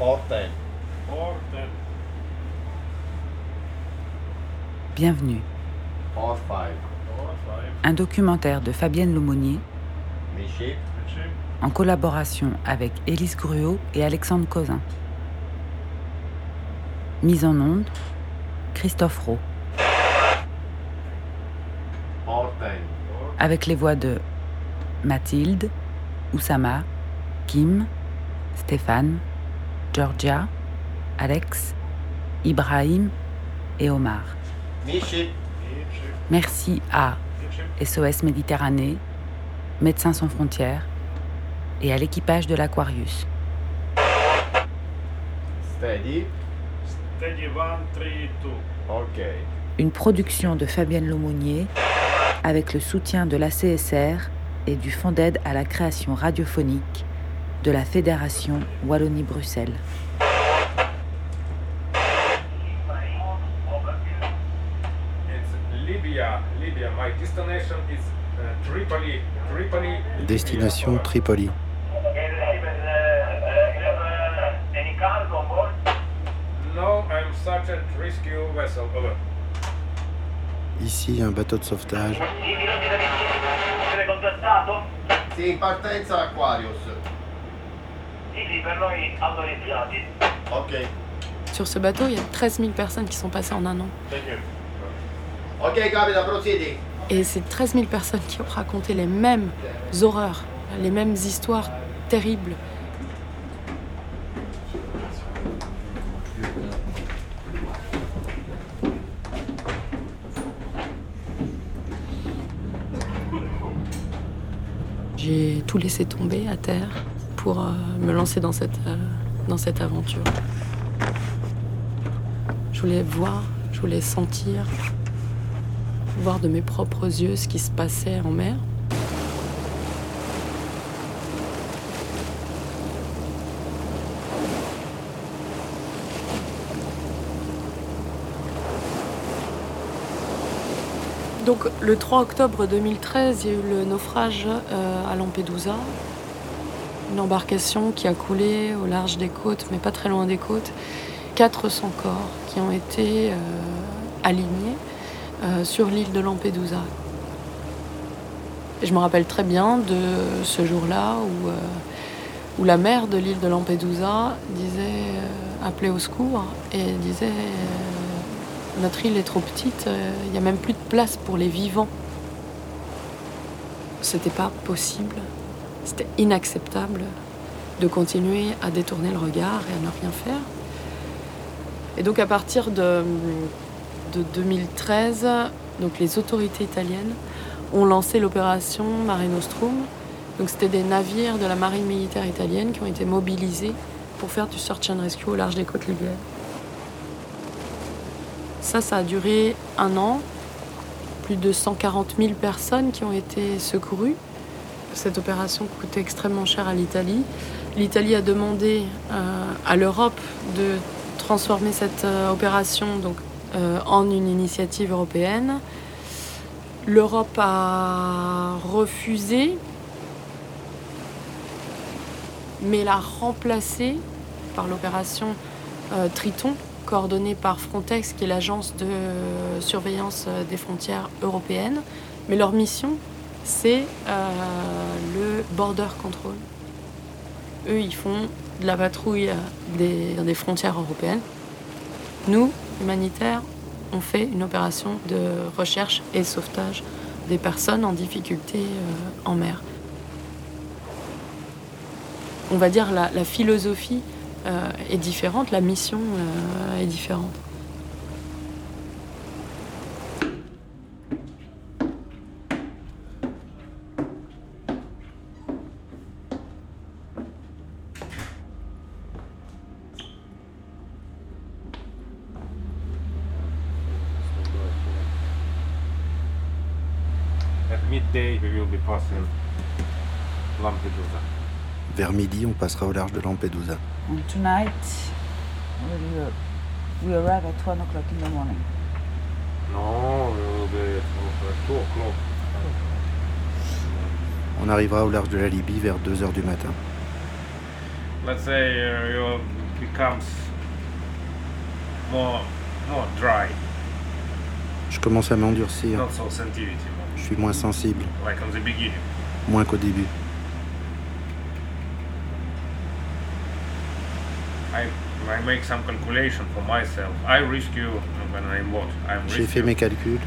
Orten. Bienvenue. Or five. Un documentaire de Fabienne Lemonnier en collaboration avec Élise Gruot et Alexandre Cozin. Mise en onde, Christophe Rowe, avec les voix de Mathilde, Oussama, Kim, Stéphane, Georgia, Alex, Ibrahim et Omar. Merci à SOS Méditerranée, Médecins sans frontières et à l'équipage de l'Aquarius. Une production de Fabienne Lemonnier avec le soutien de la CSR et du Fonds d'aide à la création radiophonique de la Fédération Wallonie-Bruxelles. It's Libya. Libya. My destination is Tripoli. Tripoli. Destination. Tripoli. No, I'm Sergeant Rescue Vessel. Over. Ici, un bateau de sauvetage. in partenza Aquarius. Sì, sì, per noi autorizzati. Ok. Sur ce bateau, il y a 13 000 personnes qui sont passées en un an. Et c'est 13 000 personnes qui ont raconté les mêmes horreurs, les mêmes histoires terribles. J'ai tout laissé tomber à terre pour euh, me lancer dans cette, euh, dans cette aventure. Je voulais voir, je voulais sentir, voir de mes propres yeux ce qui se passait en mer. Donc le 3 octobre 2013, il y a eu le naufrage euh, à Lampedusa. Une embarcation qui a coulé au large des côtes, mais pas très loin des côtes. 400 corps qui ont été euh, alignés euh, sur l'île de Lampedusa. Je me rappelle très bien de ce jour-là où, euh, où la mère de l'île de Lampedusa disait, appelait au secours et disait Notre île est trop petite, il n'y a même plus de place pour les vivants. C'était pas possible, c'était inacceptable de continuer à détourner le regard et à ne rien faire. Et donc à partir de, de 2013, donc les autorités italiennes ont lancé l'opération Mare Nostrum. Donc c'était des navires de la marine militaire italienne qui ont été mobilisés pour faire du search and rescue au large des côtes libyennes. Ça, ça a duré un an. Plus de 140 000 personnes qui ont été secourues. Cette opération coûtait extrêmement cher à l'Italie. L'Italie a demandé euh, à l'Europe de transformer cette euh, opération donc, euh, en une initiative européenne. L'Europe a refusé, mais l'a remplacée par l'opération Triton, coordonnée par Frontex, qui est l'agence de surveillance des frontières européennes. Mais leur mission, c'est euh, le border control. Eux, ils font de la patrouille euh, des, des frontières européennes. Nous, humanitaires, on fait une opération de recherche et sauvetage des personnes en difficulté euh, en mer. On va dire la, la philosophie est différente, la mission est différente. At midday, we will be passing Lampedusa. Vers midi, on passera au large de Lampedusa. And tonight, we'll, we arrive at 1 o'clock in the morning. No, we will be at 2 o'clock. On arrivera au large de la Libye vers 2h du matin. Let's say uh, you becomes more more dry, Je commence à m'endurcir. not so sensitivity, Je suis moins sensible, the beginning. moins qu'au début. I I make some calculation for myself. I rescue when I'm what? I'm J'ai fait mes calculs.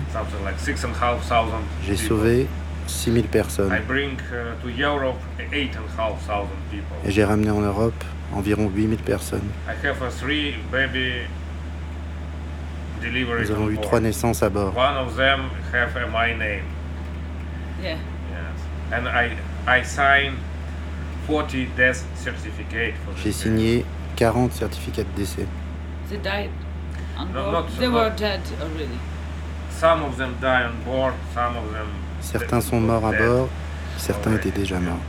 J'ai sauvé 6000 personnes. I bring uh, to Europe eight and a half thousand people. Et j'ai ramené en Europe environ 8000 personnes. I have a three baby deliveries Nous avons on eu trois naissances à bord. One of them have uh, my name. Yeah. Yes. And I I sign 40 death certificate for J'ai signé 40 certificats de décès. They died on No, board? not- they not- were dead already. Some of them die on board, some of them Certains sont morts à bord, certains étaient déjà morts.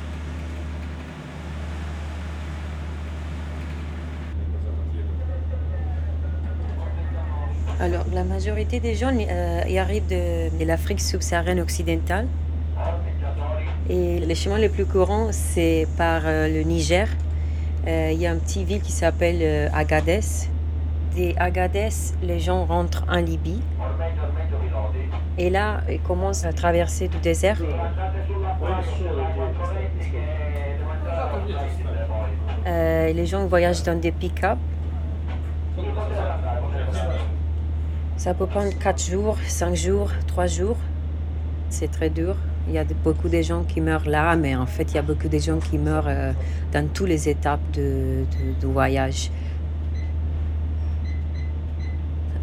Alors, la majorité des gens euh, y arrivent de, de l'Afrique subsaharienne occidentale. Et les chemins les plus courants, c'est par euh, le Niger. Euh, Il y a une petite ville qui s'appelle euh, Agadez. Des Agadez, les gens rentrent en Libye. Et là, ils commencent à traverser du désert. Les gens voyagent dans des pick-up. Ça peut prendre 4 jours, 5 jours, 3 jours. C'est très dur. Il y a beaucoup de gens qui meurent là, mais en fait, il y a beaucoup de gens qui meurent euh, dans toutes les étapes de, de- voyage.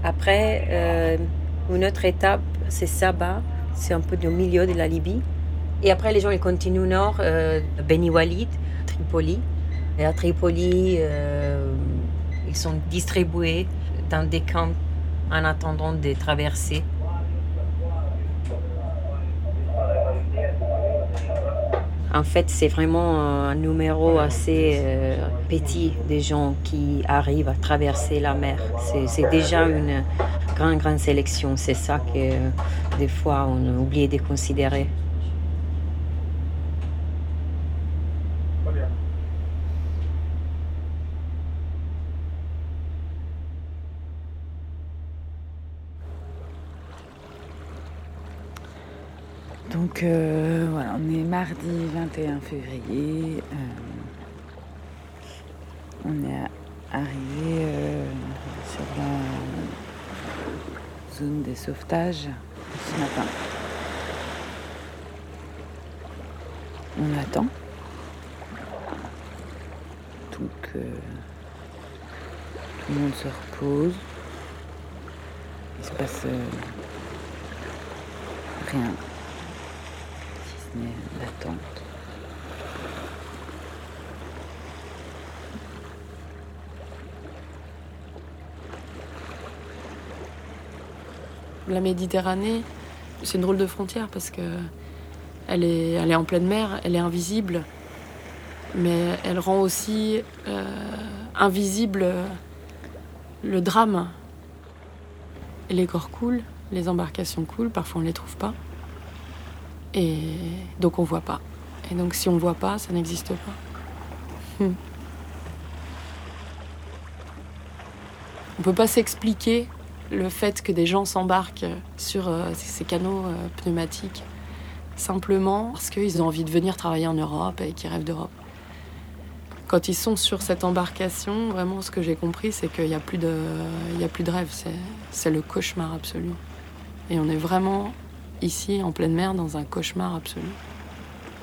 Après, euh, une autre étape, c'est Saba. C'est un peu au milieu de la Libye. Et après, les gens ils continuent au nord, euh, Beni Walid, Tripoli. Et à Tripoli, euh, ils sont distribués dans des camps en attendant de traverser. En fait, c'est vraiment un numéro assez euh, petit des gens qui arrivent à traverser la mer. C'est- déjà une grande, grande sélection. C'est ça que euh, des fois on a oublié de considérer. Donc euh, voilà, on est mardi 21 février. euh, on est arrivé euh, sur la zone des sauvetages ce matin. On attend. Donc tout le monde se repose. Il se passe rien n'est l'attente. La Méditerranée, c'est une drôle de frontière parce que elle est, en pleine mer, elle est invisible, mais elle rend aussi euh, invisible le drame. Les corps coulent, les embarcations coulent, parfois on ne les trouve pas. Et donc on voit pas. Et donc si on voit pas, ça n'existe pas. Hmm. On peut pas s'expliquer le fait que des gens s'embarquent sur euh, ces canaux euh, pneumatiques simplement parce qu'ils ont envie de venir travailler en Europe et qu'ils rêvent d'Europe. Quand ils sont sur cette embarcation, vraiment ce que j'ai compris, c'est qu'il n'y a, plus de- il y a plus de rêve, c'est- c'est le cauchemar absolu. Et on est vraiment ici, en pleine mer, dans un cauchemar absolu.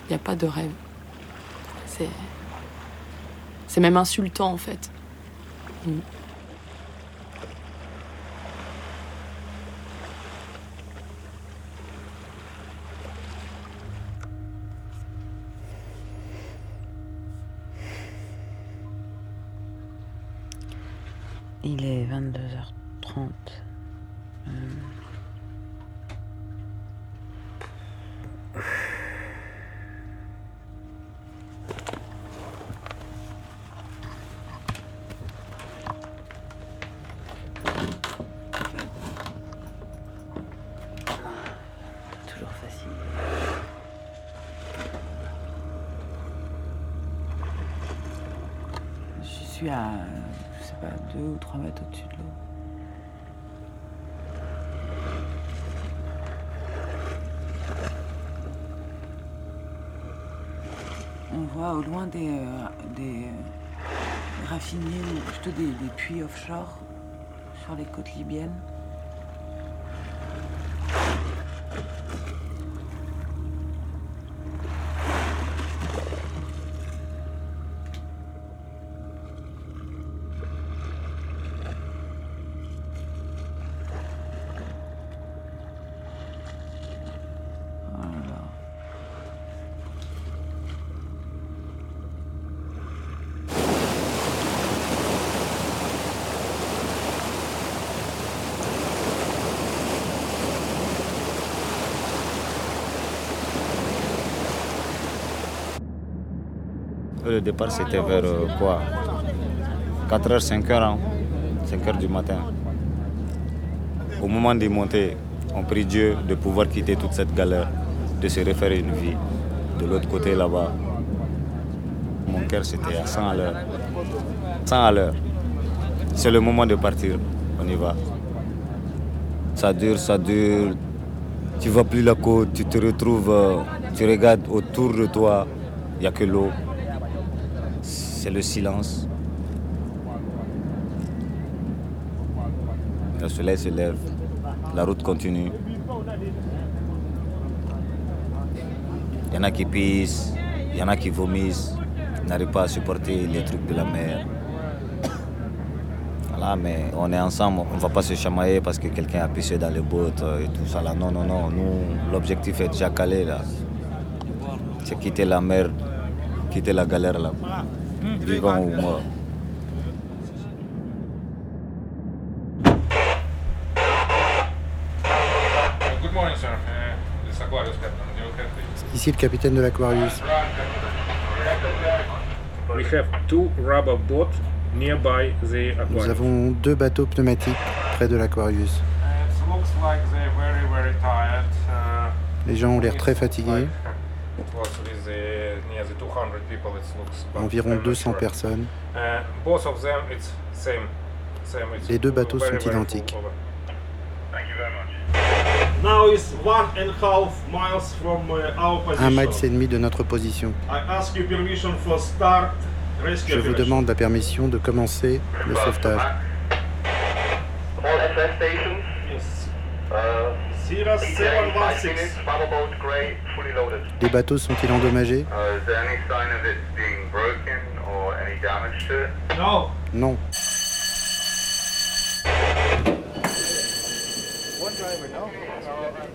Il n'y a pas de rêve. C'est c'est même insultant en fait. Mm. Il est 22h30. Deux ou trois mètres au-dessus de l'eau. On voit au loin des, euh, euh, plutôt des puits offshore sur les côtes libyennes. Le départ, c'était vers euh, quoi? 4h, 5h, 5h du matin. Au moment de monter, on prie Dieu de pouvoir quitter toute cette galère, de se refaire une vie. De l'autre côté, là-bas, mon cœur, c'était à 100 à l'heure. 100 à l'heure. C'est le moment de partir. On y va. Ça dure, ça dure. Tu vois plus la côte, tu te retrouves, euh, tu regardes autour de toi, il n'y a que l'eau. C'est le silence. Le soleil se lève, la route continue. Il y en a qui pissent, il y en a qui vomissent, n'arrivent pas à supporter les trucs de la mer. Voilà, mais on est ensemble, on ne va pas se chamailler parce que quelqu'un a pissé dans les bottes euh, et tout ça. Non, non, non, nous, l'objectif est déjà calé là. C'est quitter la mer, quitter la galère là. Ou please? Ici le capitaine de l'Aquarius. We have two rubber boats nearby the Nous avons deux bateaux pneumatiques près de l'Aquarius. Tired. Uh, Les gens ont l'air très fatigués, It was with the, near the 200 people. It looks. but environ I'm not 200 sure. personnes. Uh, Les deux bateaux sont identiques. over. Thank you very much. Now is one and a half miles from uh, our position. Un mile et demi de notre position. I ask you permission for start rescue Je vous demande la permission de commencer le sauvetage. All SS stations, Yes. Zero ETA, seven one 5 six. minutes, paddle boat, grey, fully loaded. Les bateaux sont-ils endommagés? Uh, is there any sign of it being broken or any damage to it? No. Non.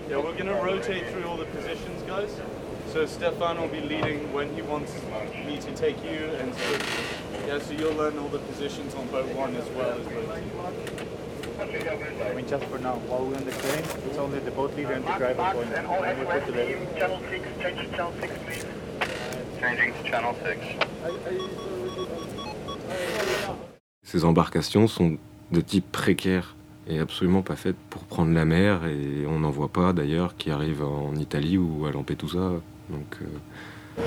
Yeah, we're gonna rotate through all the positions, guys. So Stefan will be leading when he wants me to take you, and so, yeah, so you'll learn all the positions on boat one as well as boat two. I mean, just for now, while we're on the crane, it's only the boat leader and the driver going. And all When we put the SOS level. team, channel 6, change to channel 6, please. Changing to channel 6. Ces embarcations sont de type précaire et absolument pas faites pour prendre la mer et on n'en voit pas d'ailleurs qui arrivent en Italie ou à Lampedusa. Donc euh,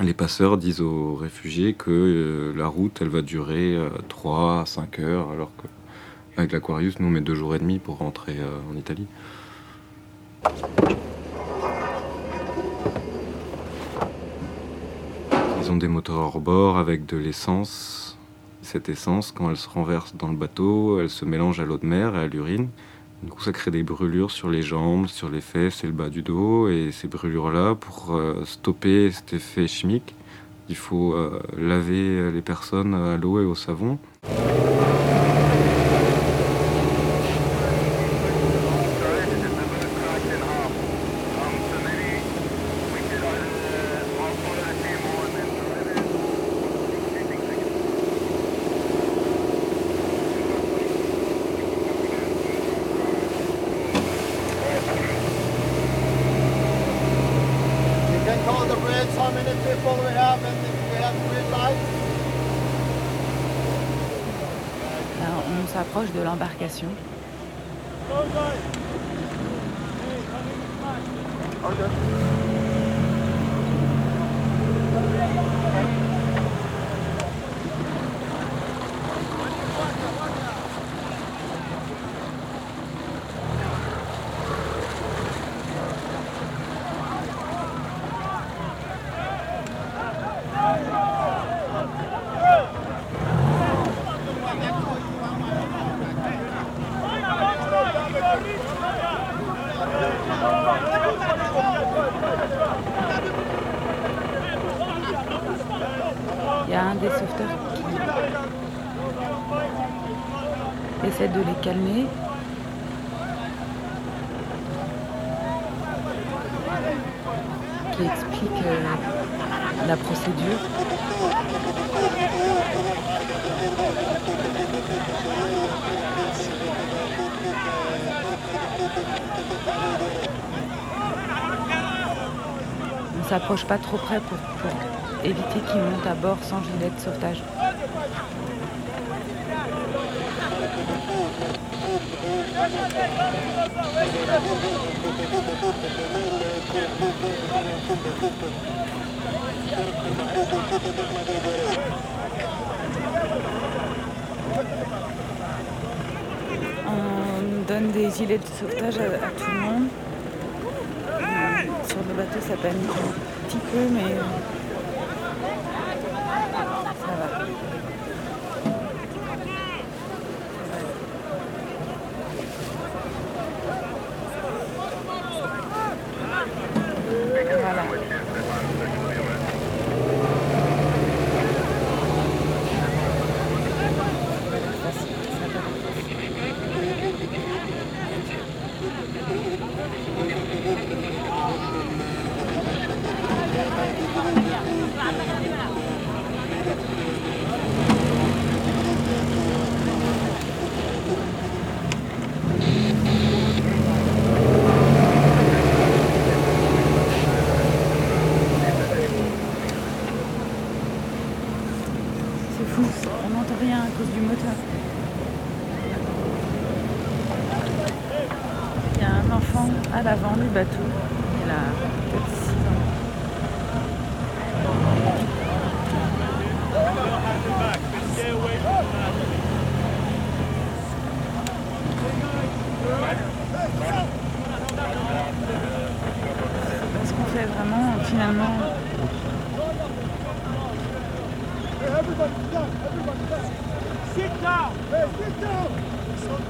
les passeurs disent aux réfugiés que euh, la route elle va durer 3 à 5 heures alors que avec l'Aquarius nous met 2 jours et demi pour rentrer euh, en Italie. Ils ont des moteurs hors bord avec de l'essence. Cette essence, quand elle se renverse dans le bateau, elle se mélange à l'eau de mer et à l'urine. Du coup, ça crée des brûlures sur les jambes, sur les fesses et le bas du dos. Et ces brûlures-là, pour euh, stopper cet effet chimique, il faut euh, laver les personnes à l'eau et au savon. S'approche de l'embarcation y a un des sauveteurs qui essaie de les calmer. Qui explique euh, la procédure. On s'approche pas trop près pour, éviter qu'ils montent à bord sans gilet de sauvetage. On donne des gilets de sauvetage à tout le monde. Euh, Sur le bateau, ça panique un petit peu, mais euh, ça va. Voilà. C'est fou, on n'entend rien à cause du moteur. Il y a un enfant à l'avant du bateau. Il a peut-être 6 ans. Parce qu'on fait vraiment finalement Everybody down, everybody down. Sit down. Hey, sit down.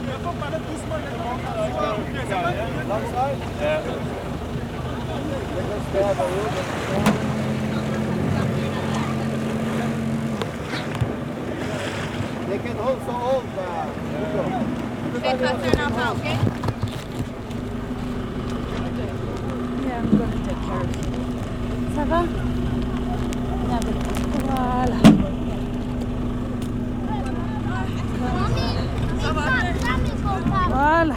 Il faut parler doucement. They can take care of you. Ça va? Voilà. Voilà.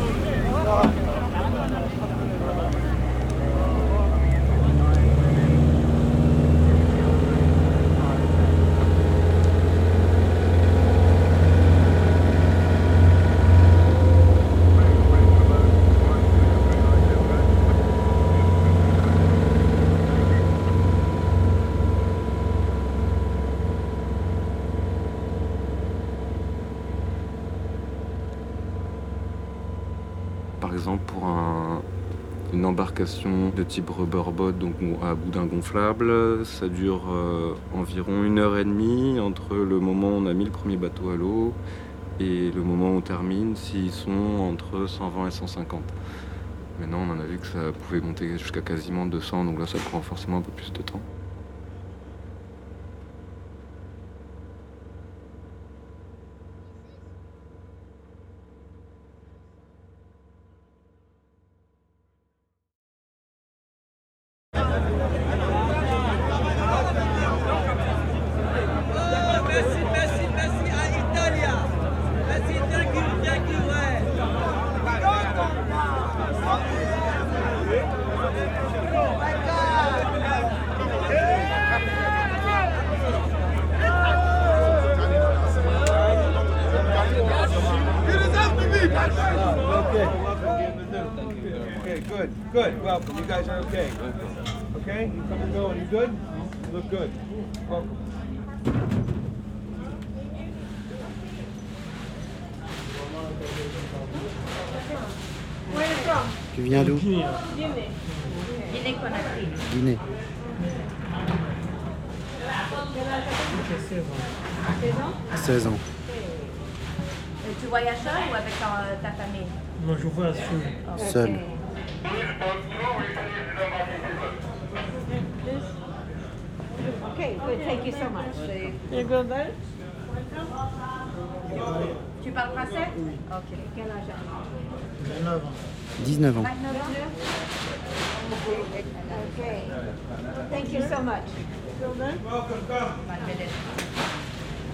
exemple, pour un- une embarcation de type rubberboat, donc à boudin gonflable, ça dure euh, environ une heure et demie entre le moment où on a mis le premier bateau à l'eau et le moment où on termine, s'ils sont entre 120 et 150. Maintenant, on en a vu que ça pouvait monter jusqu'à quasiment 200, donc là, ça prend forcément un peu plus de temps. Okay. Okay, good, good. Welcome. You guys are okay. Okay? You come and go. You good? You look good. Welcome. Tu viens d'où? Guinée Guinée. Quel âge 16 ans. Et tu voyages seul ou avec ta, ta famille? Non, je vois seul. Seul. Okay, good. Thank you so much. You go there? Tu parles français? Oui. Ok. Quel âge as-tu? 19 ans. 19 ans. 29 Okay. Thank you so much. Welcome, come.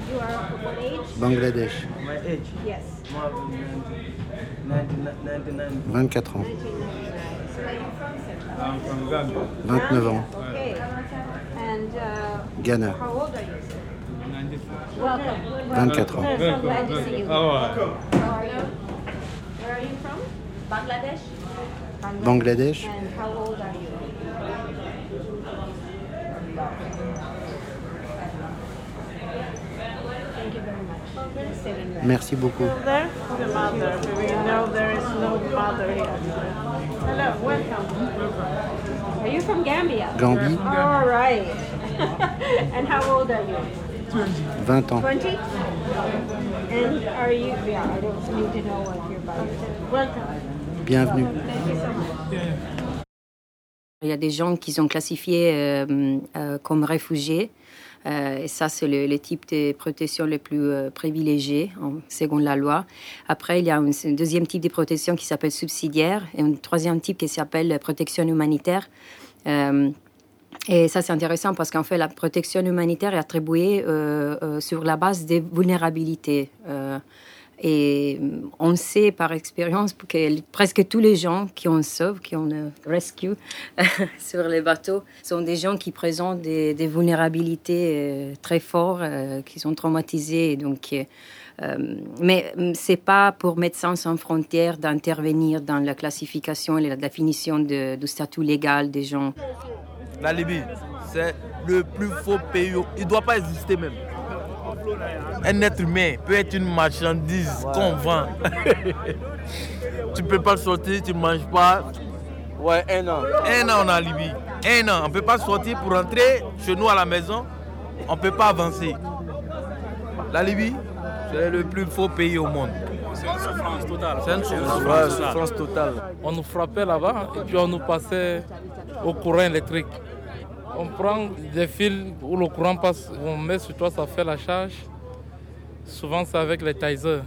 You are of what age? Bangladesh. My age? Yes. More than 99. 24 ans. So where are you from, sir? I'm from Gambia. 29 ans. Okay. And uh, Ghana. how old are you, sir? 94. Welcome. 24 ans. I'm so glad to see you. How are How are you? Where are you from? Bangladesh? Bangladesh. And how old are you? Thank you very much. Just sitting there. Merci beaucoup. There? The mother. We know there is no mother here. Hello, welcome. Are you from Gambia? Gambie. All right. and how old are you? 20 ans. 20? And are you, yeah, I don't need to know what you're about. Welcome. Bienvenue. Thank you so much. Il y a des gens qui sont classifiés euh, euh, comme réfugiés. Euh, et ça, c'est le, type de protection le plus euh, privilégié, en, selon la loi. Après, il y a un, deuxième type de protection qui s'appelle subsidiaire et un troisième type qui s'appelle protection humanitaire. Euh, et ça, c'est intéressant parce qu'en fait, la protection humanitaire est attribuée euh, euh, sur la base des vulnérabilités. Euh, et on sait par expérience que presque tous les gens qui on sauve, qui on euh, rescue sur les bateaux, sont des gens qui présentent des, vulnérabilités euh, très fortes, euh, qui sont traumatisés. Donc, euh, euh, mais euh, c'est pas pour Médecins sans frontières d'intervenir dans la classification et la définition de- du statut légal des gens. La Libye, c'est le plus faux pays. Il ne doit pas exister même. Un être humain peut être une marchandise qu'on vend. tu ne peux pas sortir, tu ne manges pas. Ouais, un an. Un an en Libye. Un an. On ne peut pas sortir pour rentrer chez nous à la maison. On ne peut pas avancer. La Libye, c'est le plus faux pays au monde. C'est une souffrance totale. C'est une souffrance totale. On nous frappait là-bas et puis on nous passait au courant électrique. On prend des fils où le courant passe, on met sur toi, ça fait la charge. Souvent, c'est avec les tasers.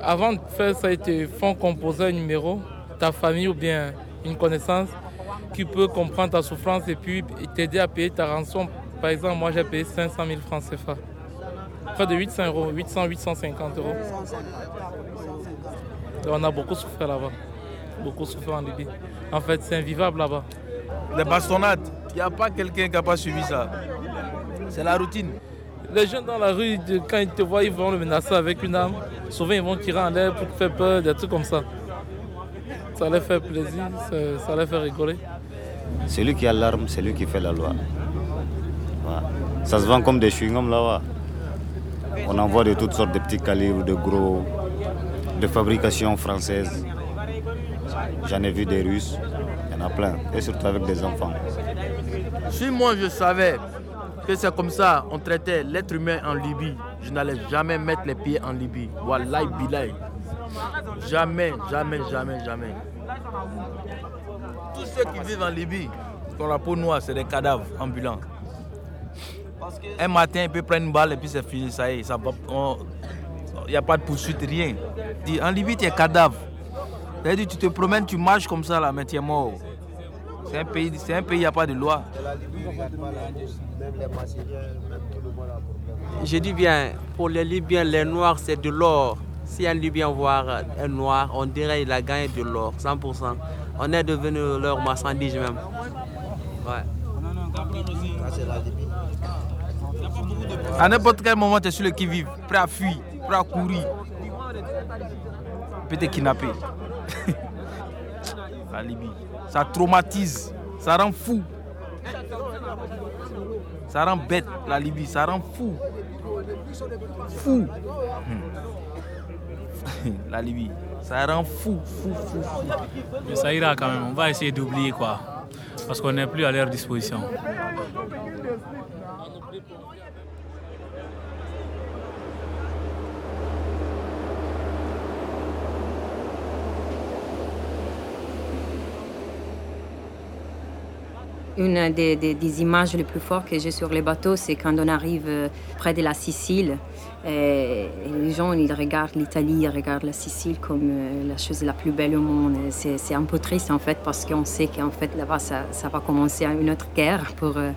Avant de faire ça, ils font composer un numéro, ta famille ou bien une connaissance qui peut comprendre ta souffrance et puis t'aider à payer ta rançon. Par exemple, moi, j'ai payé 500 000 francs CFA. Près de 800 euros, 800, 850 euros. On a beaucoup souffert là-bas. Beaucoup souffert en Libye. En fait, c'est invivable là-bas. Les bastonnades, il n'y a pas quelqu'un qui n'a pas suivi ça. C'est la routine. Les gens dans la rue, quand ils te voient, ils vont le menacer avec une arme. Souvent, ils vont tirer en l'air pour te faire peur, des trucs comme ça. Ça leur fait plaisir, ça, ça leur fait rigoler. Celui qui a l'arme, c'est lui qui fait la loi. Ça se vend comme des chewing-gums là-bas. On envoie de toutes sortes de petits calibres, de gros, de fabrication française. J'en ai vu des Russes, il y en a plein, et surtout avec des enfants. Si moi je savais que c'est comme ça, on traitait l'être humain en Libye, je n'allais jamais mettre les pieds en Libye. Wallahi billahi. Jamais, jamais, jamais, jamais. Tous ceux qui vivent en Libye, qui ont la peau noire, c'est des cadavres ambulants. Un matin, il peut prendre une balle et puis c'est fini, ça y est. Il n'y a pas de poursuite, rien. En Libye, tu es cadavre. C'est-à-dire, tu te promènes, tu marches comme ça, là, mais tu es mort. C'est un pays, c'est un pays, il n'y a pas de loi. Je dis bien, pour les Libyens, les Noirs, c'est de l'or. Si un Libyen voit un Noir, on dirait qu'il a gagné de l'or, 100%. On est devenu leur marchandise même. Ouais. À n'importe quel moment, tu es sur le qui-vive, prêt à fuir, prêt à courir. peut te kidnapper. la Libye, ça traumatise, ça rend fou. Ça rend bête, la Libye, ça rend fou. Fou. la Libye, ça rend fou, fou, fou, fou. Mais ça ira quand même, on va essayer d'oublier quoi. Parce qu'on n'est plus à leur disposition. Une des, images les plus fortes que j'ai sur les bateaux, c'est quand on arrive euh, près de la Sicile. Les gens, ils regardent l'Italie, ils regardent la Sicile comme euh, la chose la plus belle au monde. C'est un peu triste en fait parce qu'on sait qu'en fait là-bas, ça, va commencer une autre guerre. Pour, euh,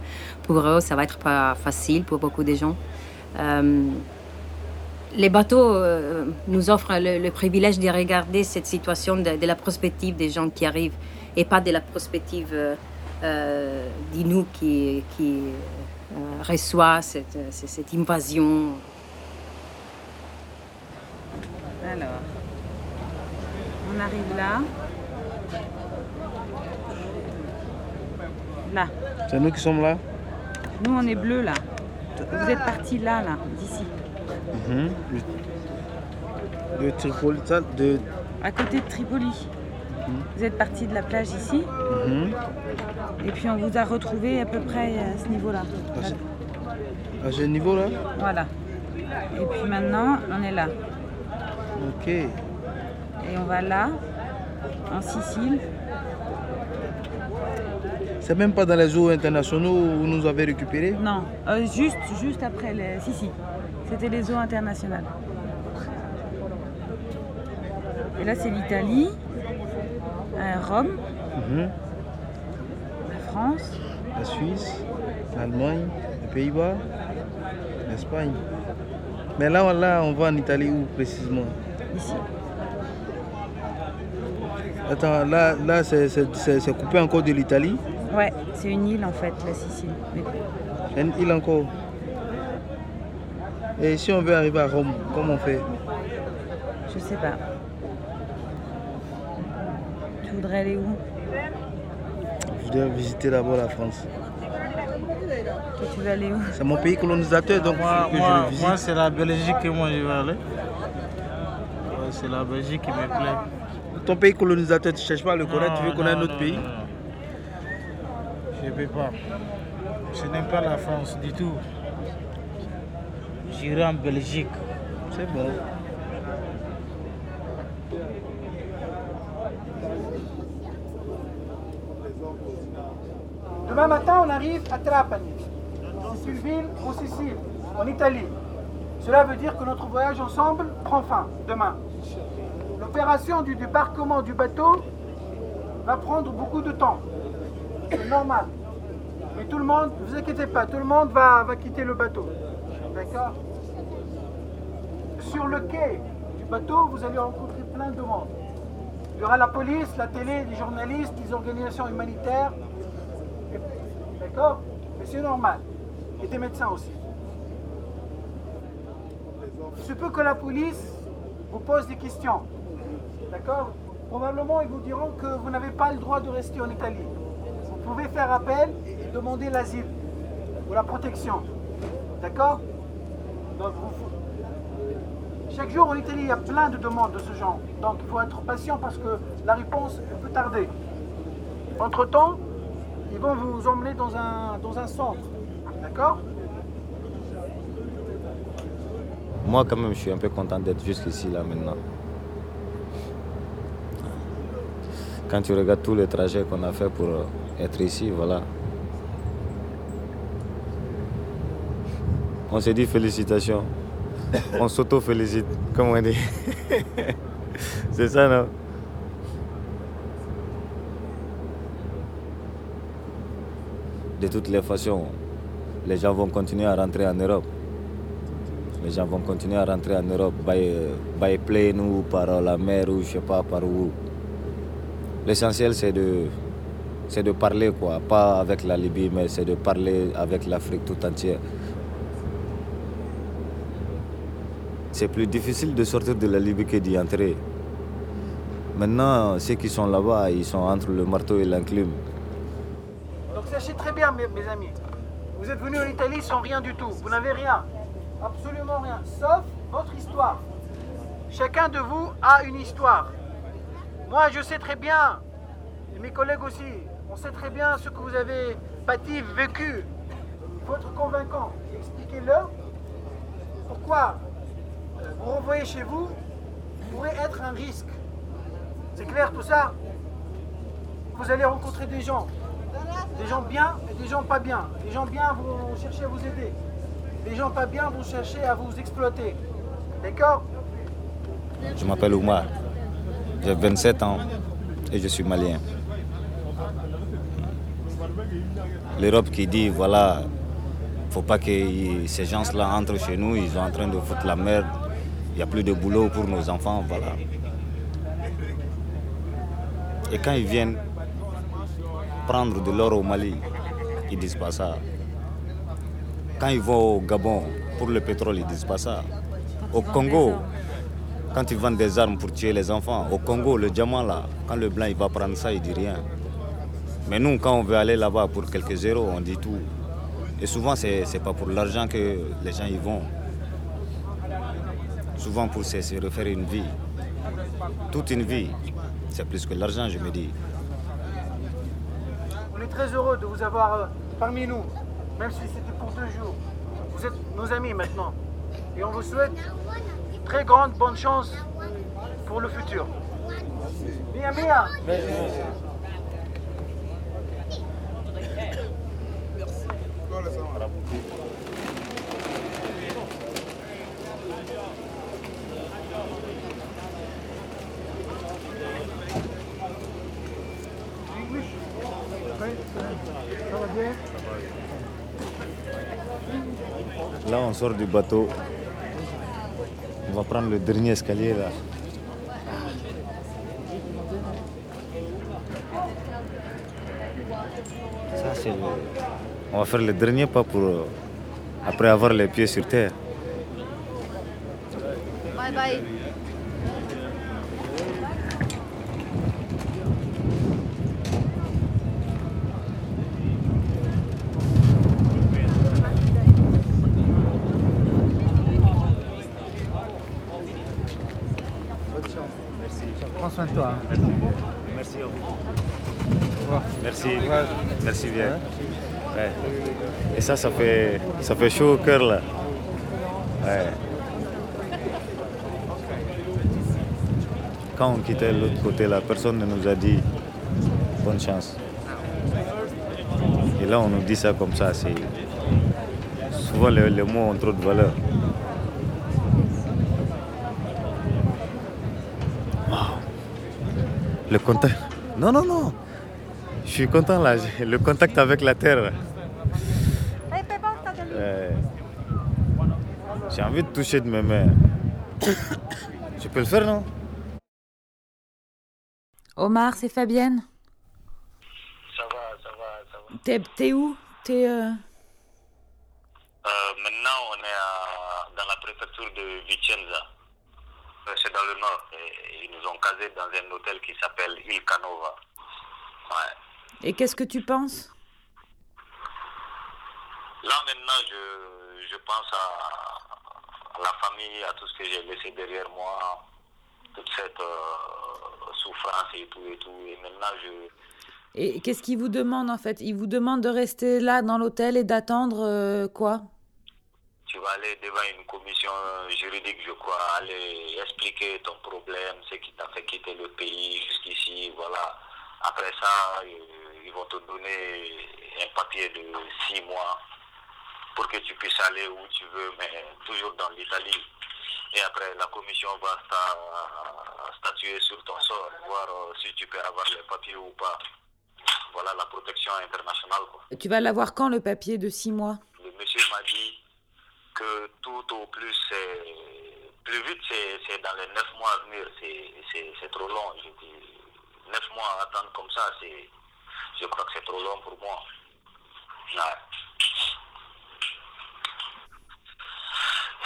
pour eux, ça va être pas facile pour beaucoup de gens. Les bateaux nous offrent le, privilège de regarder cette situation de, la perspective des gens qui arrivent et pas de la perspective euh, euh, de nous qui, qui euh, reçoit cette, invasion. Alors, on arrive là. Là. C'est nous qui sommes là Nous, on est bleu là. Vous êtes partis là, là, d'ici. Mhm. De, de Tripoli, de. À côté de Tripoli. Vous êtes partis de la plage ici. Mhm. Et puis on vous a retrouvé à peu près à ce niveau-là. À ce niveau-là Voilà. Et puis maintenant, on est là. Ok. Et on va là, en Sicile. C'est même pas dans les eaux internationaux où vous nous avez récupérés Non, euh, juste, juste après les. Si, si. C'était les eaux internationales. Et là, c'est l'Italie, euh, Rome, Mhm. la France. La Suisse, l'Allemagne, les Pays-Bas, l'Espagne. Mais là, on- là, on va en Italie où précisément? Ici. Attends, là, là c'est- coupé encore de l'Italie? Ouais, c'est une île en fait, la Sicile. Une île encore? Et si on veut arriver à Rome, comment on fait? Je sais pas. Voudrais aller où Je voudrais visiter d'abord la France. Toi, tu veux aller où C'est mon pays colonisateur, donc Moi, que je moi, le visite. moi, c'est la Belgique que moi je vais aller. Ouais, c'est la Belgique qui me plaît. Ton pays colonisateur, tu ne cherches pas à le connaître, tu veux connaître notre non, pays? non. Je ne peux pas. Je n'aime pas la France du tout. J'irai en Belgique. C'est bon. Demain matin, on arrive à Trapani. C'est une ville en Sicile, en Italie. Cela veut dire que notre voyage ensemble prend fin demain. L'opération du débarquement du bateau va prendre beaucoup de temps. C'est normal. Mais tout le monde, ne vous inquiétez pas, tout le monde va, va quitter le bateau. D'accord? Sur le quai du bateau, vous allez rencontrer plein de monde. Il y aura la police, la télé, les journalistes, les organisations humanitaires. D'accord? Mais c'est normal. Et des médecins aussi. Il se peut que la police vous pose des questions. D'accord? Probablement, ils vous diront que vous n'avez pas le droit de rester en Italie. Vous pouvez faire appel et demander l'asile ou la protection. D'accord? Chaque jour en Italie, il y a plein de demandes de ce genre. Donc, il faut être patient parce que la réponse peut tarder. Entre-temps, ils vont vous emmener dans un, dans un centre. D'accord? Moi, quand même, je suis un peu content d'être jusqu'ici, là, maintenant. Quand tu regardes tout le trajet qu'on a fait pour euh, être ici, voilà. On s'est dit félicitations. On s'auto-félicite, comme on dit. C'est ça, non? De toutes les façons, les gens vont continuer à rentrer en Europe. Les gens vont continuer à rentrer en Europe, by, by plane ou par la mer ou je sais pas par où. L'essentiel c'est de, parler pas avec la Libye, mais c'est de parler avec l'Afrique tout entière. C'est plus difficile de sortir de la Libye que d'y entrer. Maintenant, ceux qui sont là-bas, ils sont entre le marteau et l'enclume. Sachez très bien, mes, mes amis, vous êtes venus en Italie sans rien du tout. Vous n'avez rien. Absolument rien. Sauf votre histoire. Chacun de vous a une histoire. Moi, je sais très bien, et mes collègues aussi, on sait très bien ce que vous avez bâti, vécu. Il faut être convaincant. Expliquez-leur pourquoi euh, vous renvoyer chez vous pourrait être un risque. C'est clair tout ça? Vous allez rencontrer des gens. Des gens bien et des gens pas bien. Les gens bien vont chercher à vous aider. Les gens pas bien vont chercher à vous exploiter. D'accord? Je m'appelle Oumar. J'ai 27 ans et je suis malien. L'Europe qui dit voilà, faut pas que ces gens-là entrent chez nous, ils sont en train de foutre la merde. Il n'y a plus de boulot pour nos enfants, voilà. Et quand ils viennent prendre de l'or au Mali, ils disent pas ça. Quand ils vont au Gabon pour le pétrole, ils disent pas ça. Au Congo, quand ils vendent des armes pour tuer les enfants, au Congo, le diamant là, quand le blanc il va prendre ça, il dit rien. Mais nous, quand on veut aller là-bas pour quelques zéros, on dit tout. Et souvent, c'est n'est pas pour l'argent que les gens y vont. Souvent pour se refaire une vie. Toute une vie, c'est plus que l'argent, je me dis. Très heureux de vous avoir euh, parmi nous, même si c'était pour deux jours. Vous êtes nos amis maintenant. Et on vous souhaite très grande bonne chance pour le futur. Ça du bateau. On va prendre le dernier escalier là. Ça. On va faire le dernier pas pour. euh, Après avoir les pieds sur terre. Bye bye. Prends soin de toi. hein. Merci à vous. Merci. Merci bien. Ouais. Et ça, ça fait, ça fait chaud au cœur là. Ouais. Quand on quittait l'autre côté, là, personne ne nous a dit bonne chance. Et là, on nous dit ça comme ça. C'est... Souvent, les, les mots ont trop de valeur. Le contact. Non, non, non. Je suis content là. J'ai Le contact avec la terre. J'ai envie de toucher de mes mains. Je peux le faire, non? Omar, c'est Fabienne? Ça va, ça va, ça va. T'es, t'es où? T'es. euh, Euh, maintenant, on est à- dans la préfecture de Vicenza. Euh, C'est dans le nord. Et ils nous ont casés dans un hôtel qui s'appelle Il Canova. Ouais. Et qu'est-ce que tu penses? Là, maintenant, je, je pense à, à la famille, à tout ce que j'ai laissé derrière moi, toute cette euh, souffrance et tout et tout. Et maintenant, je, Et qu'est-ce qu'ils vous demandent en fait? Ils vous demandent de rester là dans l'hôtel et d'attendre euh, quoi? Tu vas aller devant une commission juridique, je crois, aller expliquer ton problème, ce qui t'a fait quitter le pays jusqu'ici, voilà. Après ça, euh, ils vont te donner un papier de six mois pour que tu puisses aller où tu veux, mais toujours dans l'Italie. Et après, la commission va sta- statuer sur ton sort, voir euh, si tu peux avoir les papiers ou pas. Voilà la protection internationale. Quoi. Tu vas l'avoir quand le papier de six mois? Le monsieur m'a dit que tout au plus, c'est- plus vite, c'est dans les neuf mois à venir. C'est- trop long. Je dis, neuf mois à attendre comme ça, c'est, je crois que c'est trop long pour moi. Ouais.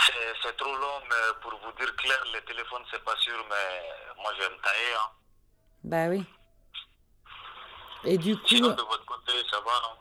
C'est c'est trop long, mais pour vous dire clair, le téléphone, c'est pas sûr, mais moi, je vais me tailler. Hein. Bah oui. Et du coup, Sinon, de votre côté, ça va, non